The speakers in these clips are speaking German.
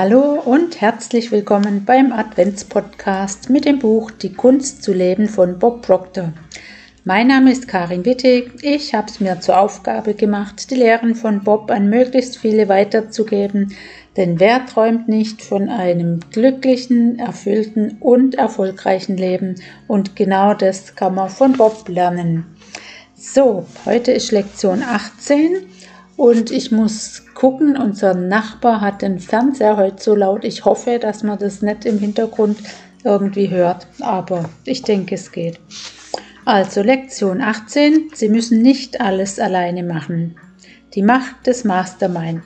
Hallo und herzlich willkommen beim Adventspodcast mit dem Buch Die Kunst zu leben von Bob Proctor. Mein Name ist Karin Wittig. Ich habe es mir zur Aufgabe gemacht, die Lehren von Bob an möglichst viele weiterzugeben, denn wer träumt nicht von einem glücklichen, erfüllten und erfolgreichen Leben? Und genau das kann man von Bob lernen. So, heute ist Lektion 18 und ich muss gucken, unser Nachbar hat den Fernseher heute so laut. Ich hoffe, dass man das nicht im Hintergrund irgendwie hört, aber ich denke, es geht. Also Lektion 18. Sie müssen nicht alles alleine machen. Die Macht des Mastermind.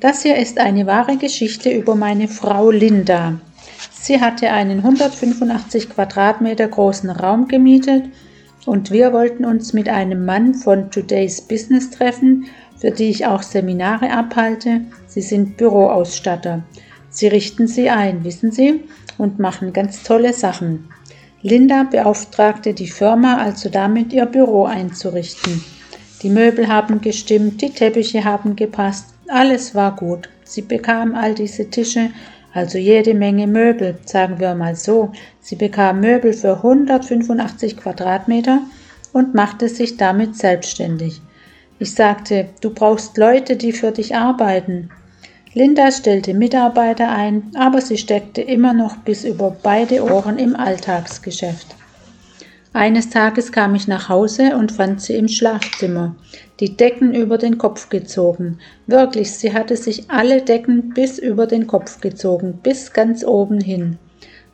Das hier ist eine wahre Geschichte über meine Frau Linda. Sie hatte einen 185 Quadratmeter großen Raum gemietet und wir wollten uns mit einem Mann von Today's Business treffen für die ich auch Seminare abhalte. Sie sind Büroausstatter. Sie richten sie ein, wissen Sie, und machen ganz tolle Sachen. Linda beauftragte die Firma also damit, ihr Büro einzurichten. Die Möbel haben gestimmt, die Teppiche haben gepasst, alles war gut. Sie bekam all diese Tische, also jede Menge Möbel, sagen wir mal so. Sie bekam Möbel für 185 Quadratmeter und machte sich damit selbstständig. Ich sagte, du brauchst Leute, die für dich arbeiten. Linda stellte Mitarbeiter ein, aber sie steckte immer noch bis über beide Ohren im Alltagsgeschäft. Eines Tages kam ich nach Hause und fand sie im Schlafzimmer, die Decken über den Kopf gezogen. Wirklich, sie hatte sich alle Decken bis über den Kopf gezogen, bis ganz oben hin.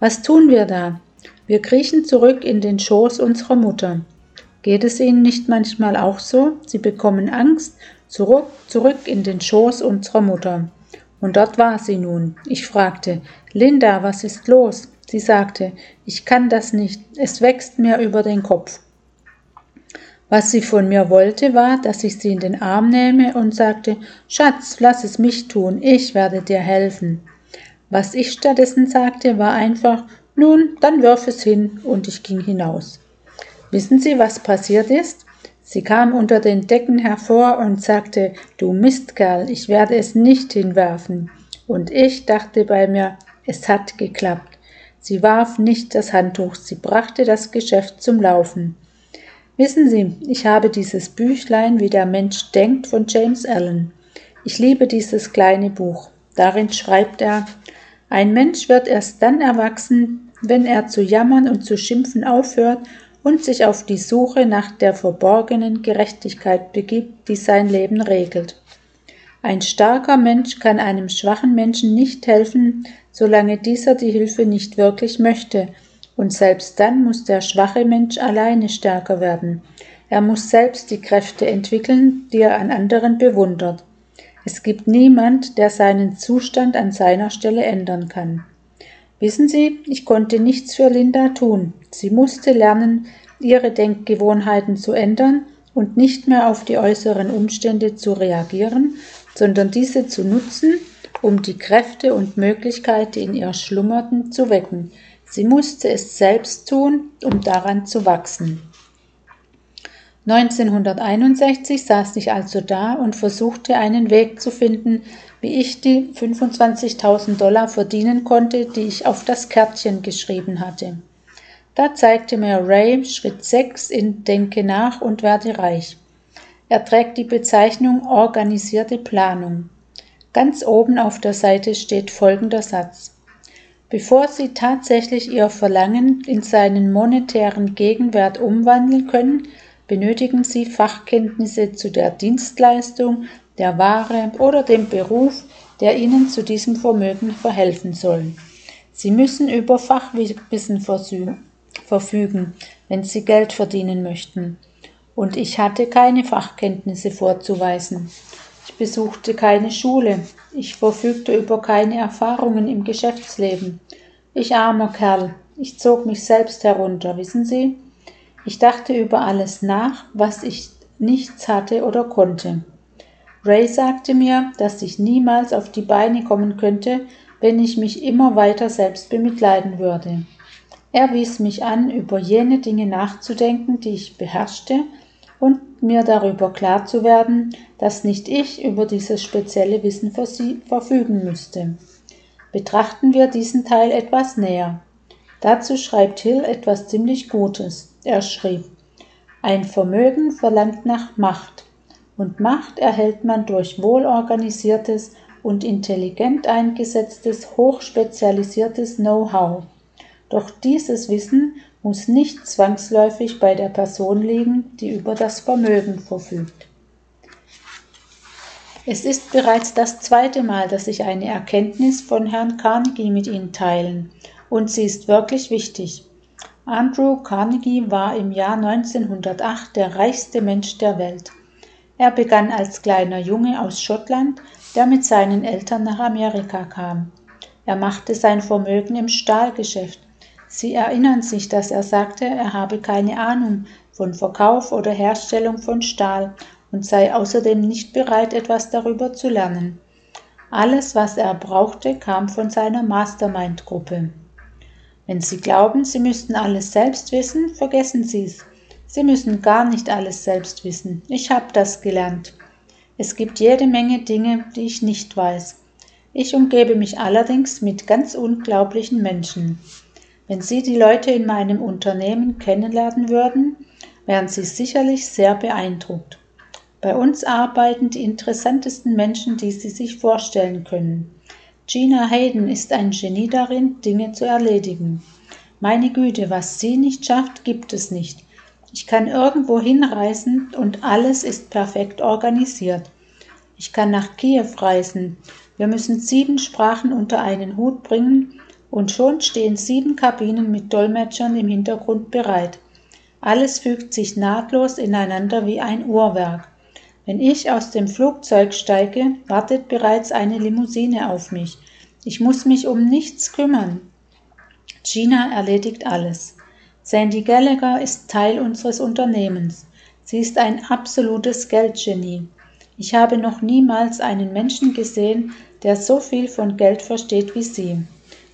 Was tun wir da? Wir kriechen zurück in den Schoß unserer Mutter. Geht es Ihnen nicht manchmal auch so? Sie bekommen Angst, zurück, zurück in den Schoß unserer Mutter. Und dort war sie nun. Ich fragte, Linda, was ist los? Sie sagte, ich kann das nicht, es wächst mir über den Kopf. Was sie von mir wollte, war, dass ich sie in den Arm nehme und sagte, Schatz, lass es mich tun, ich werde dir helfen. Was ich stattdessen sagte, war einfach, nun, dann wirf es hin, und ich ging hinaus. Wissen Sie, was passiert ist? Sie kam unter den Decken hervor und sagte, du Mistkerl, ich werde es nicht hinwerfen. Und ich dachte bei mir, es hat geklappt. Sie warf nicht das Handtuch, sie brachte das Geschäft zum Laufen. Wissen Sie, ich habe dieses Büchlein Wie der Mensch denkt von James Allen. Ich liebe dieses kleine Buch. Darin schreibt er, ein Mensch wird erst dann erwachsen, wenn er zu jammern und zu schimpfen aufhört und sich auf die Suche nach der verborgenen Gerechtigkeit begibt, die sein Leben regelt. Ein starker Mensch kann einem schwachen Menschen nicht helfen, solange dieser die Hilfe nicht wirklich möchte, und selbst dann muss der schwache Mensch alleine stärker werden. Er muss selbst die Kräfte entwickeln, die er an anderen bewundert. Es gibt niemand, der seinen Zustand an seiner Stelle ändern kann. Wissen Sie, ich konnte nichts für Linda tun. Sie musste lernen, ihre Denkgewohnheiten zu ändern und nicht mehr auf die äußeren Umstände zu reagieren, sondern diese zu nutzen, um die Kräfte und Möglichkeiten, die in ihr schlummerten, zu wecken. Sie musste es selbst tun, um daran zu wachsen. 1961 saß ich also da und versuchte einen Weg zu finden, wie ich die 25.000 Dollar verdienen konnte, die ich auf das Kärtchen geschrieben hatte. Da zeigte mir Ray Schritt 6 in Denke nach und werde reich. Er trägt die Bezeichnung organisierte Planung. Ganz oben auf der Seite steht folgender Satz. Bevor Sie tatsächlich Ihr Verlangen in seinen monetären Gegenwert umwandeln können, benötigen Sie Fachkenntnisse zu der Dienstleistung, der Ware oder dem Beruf, der Ihnen zu diesem Vermögen verhelfen soll. Sie müssen über Fachwissen verfügen, wenn Sie Geld verdienen möchten. Und ich hatte keine Fachkenntnisse vorzuweisen. Ich besuchte keine Schule. Ich verfügte über keine Erfahrungen im Geschäftsleben. Ich armer Kerl. Ich zog mich selbst herunter, wissen Sie? Ich dachte über alles nach, was ich nichts hatte oder konnte. Ray sagte mir, dass ich niemals auf die Beine kommen könnte, wenn ich mich immer weiter selbst bemitleiden würde. Er wies mich an, über jene Dinge nachzudenken, die ich beherrschte, und mir darüber klar zu werden, dass nicht ich über dieses spezielle Wissen für Sie verfügen müsste. Betrachten wir diesen Teil etwas näher. Dazu schreibt Hill etwas ziemlich Gutes. Er schrieb, ein Vermögen verlangt nach Macht, und Macht erhält man durch wohlorganisiertes und intelligent eingesetztes, hochspezialisiertes Know-how. Doch dieses Wissen muss nicht zwangsläufig bei der Person liegen, die über das Vermögen verfügt. Es ist bereits das zweite Mal, dass ich eine Erkenntnis von Herrn Carnegie mit Ihnen teilen, und sie ist wirklich wichtig. Andrew Carnegie war im Jahr 1908 der reichste Mensch der Welt. Er begann als kleiner Junge aus Schottland, der mit seinen Eltern nach Amerika kam. Er machte sein Vermögen im Stahlgeschäft. Sie erinnern sich, dass er sagte, er habe keine Ahnung von Verkauf oder Herstellung von Stahl und sei außerdem nicht bereit, etwas darüber zu lernen. Alles, was er brauchte, kam von seiner Mastermind-Gruppe. Wenn Sie glauben, Sie müssten alles selbst wissen, vergessen Sie es. Sie müssen gar nicht alles selbst wissen. Ich habe das gelernt. Es gibt jede Menge Dinge, die ich nicht weiß. Ich umgebe mich allerdings mit ganz unglaublichen Menschen. Wenn Sie die Leute in meinem Unternehmen kennenlernen würden, wären Sie sicherlich sehr beeindruckt. Bei uns arbeiten die interessantesten Menschen, die Sie sich vorstellen können. Gina Hayden ist ein Genie darin, Dinge zu erledigen. Meine Güte, was sie nicht schafft, gibt es nicht. Ich kann irgendwo hinreisen und alles ist perfekt organisiert. Ich kann nach Kiew reisen. Wir müssen sieben Sprachen unter einen Hut bringen und schon stehen sieben Kabinen mit Dolmetschern im Hintergrund bereit. Alles fügt sich nahtlos ineinander wie ein Uhrwerk. Wenn ich aus dem Flugzeug steige, wartet bereits eine Limousine auf mich. Ich muss mich um nichts kümmern. Gina erledigt alles. Sandy Gallagher ist Teil unseres Unternehmens. Sie ist ein absolutes Geldgenie. Ich habe noch niemals einen Menschen gesehen, der so viel von Geld versteht wie sie.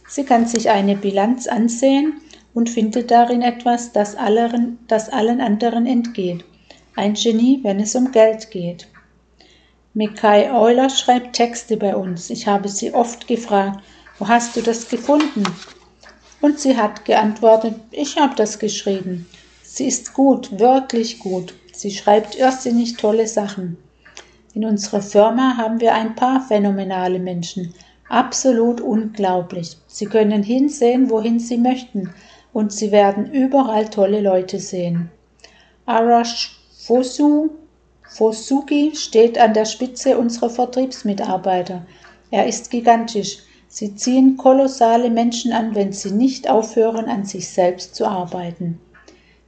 Sie kann sich eine Bilanz ansehen und findet darin etwas, das allen, das allen anderen entgeht ein Genie, wenn es um Geld geht. Mikhail Euler schreibt Texte bei uns. Ich habe sie oft gefragt, wo hast du das gefunden? Und sie hat geantwortet, ich habe das geschrieben. Sie ist gut, wirklich gut. Sie schreibt irrsinnig tolle Sachen. In unserer Firma haben wir ein paar phänomenale Menschen. Absolut unglaublich. Sie können hinsehen, wohin sie möchten, und sie werden überall tolle Leute sehen. Arash Fosu, Fosugi steht an der Spitze unserer Vertriebsmitarbeiter. Er ist gigantisch. Sie ziehen kolossale Menschen an, wenn sie nicht aufhören, an sich selbst zu arbeiten.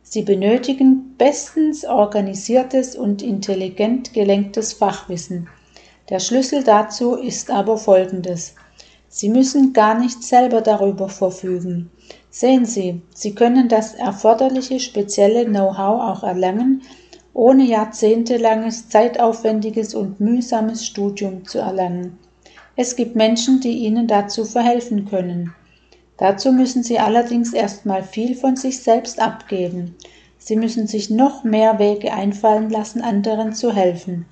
Sie benötigen bestens organisiertes und intelligent gelenktes Fachwissen. Der Schlüssel dazu ist aber folgendes. Sie müssen gar nicht selber darüber verfügen. Sehen Sie, Sie können das erforderliche spezielle Know-how auch erlangen, ohne jahrzehntelanges, zeitaufwendiges und mühsames Studium zu erlangen. Es gibt Menschen, die Ihnen dazu verhelfen können. Dazu müssen Sie allerdings erstmal viel von sich selbst abgeben. Sie müssen sich noch mehr Wege einfallen lassen, anderen zu helfen.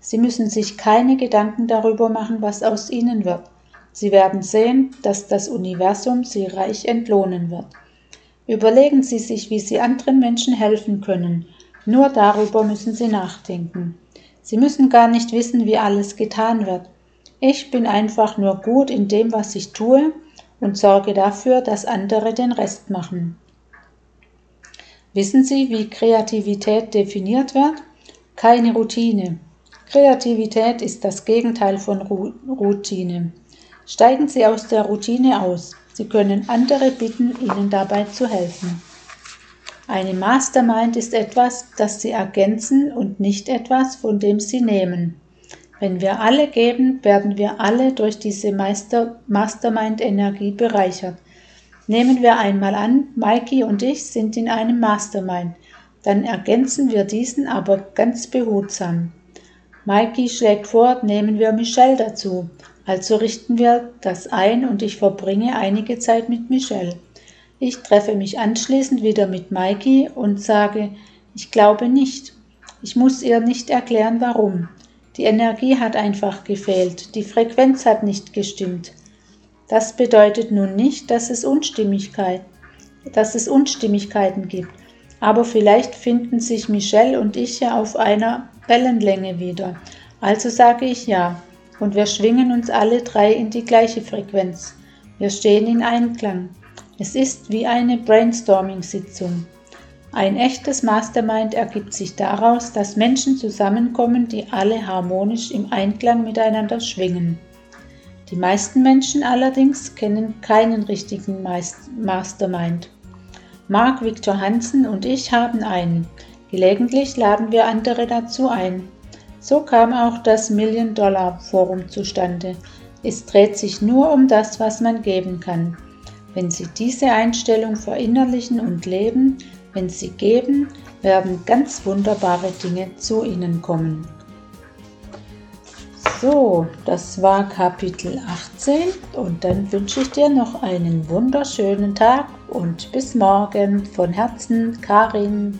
Sie müssen sich keine Gedanken darüber machen, was aus Ihnen wird. Sie werden sehen, dass das Universum Sie reich entlohnen wird. Überlegen Sie sich, wie Sie anderen Menschen helfen können nur darüber müssen Sie nachdenken. Sie müssen gar nicht wissen, wie alles getan wird. Ich bin einfach nur gut in dem, was ich tue und sorge dafür, dass andere den Rest machen. Wissen Sie, wie Kreativität definiert wird? Keine Routine. Kreativität ist das Gegenteil von Routine. Steigen Sie aus der Routine aus. Sie können andere bitten, Ihnen dabei zu helfen. Eine Mastermind ist etwas, das Sie ergänzen und nicht etwas, von dem Sie nehmen. Wenn wir alle geben, werden wir alle durch diese Mastermind-Energie bereichert. Nehmen wir einmal an, Mikey und ich sind in einem Mastermind. Dann ergänzen wir diesen aber ganz behutsam. Mikey schlägt vor, nehmen wir Michelle dazu. Also richten wir das ein und ich verbringe einige Zeit mit Michelle. Ich treffe mich anschließend wieder mit Maiki und sage, ich glaube nicht. Ich muss ihr nicht erklären, warum. Die Energie hat einfach gefehlt, die Frequenz hat nicht gestimmt. Das bedeutet nun nicht, dass es, Unstimmigkeit, dass es Unstimmigkeiten gibt, aber vielleicht finden sich Michelle und ich ja auf einer Wellenlänge wieder. Also sage ich ja, und wir schwingen uns alle drei in die gleiche Frequenz. Wir stehen in Einklang. Es ist wie eine Brainstorming-Sitzung. Ein echtes Mastermind ergibt sich daraus, dass Menschen zusammenkommen, die alle harmonisch im Einklang miteinander schwingen. Die meisten Menschen allerdings kennen keinen richtigen Mastermind. Mark Victor Hansen und ich haben einen. Gelegentlich laden wir andere dazu ein. So kam auch das Million Dollar Forum zustande. Es dreht sich nur um das, was man geben kann. Wenn Sie diese Einstellung verinnerlichen und leben, wenn Sie geben, werden ganz wunderbare Dinge zu Ihnen kommen. So, das war Kapitel 18 und dann wünsche ich dir noch einen wunderschönen Tag und bis morgen von Herzen, Karin.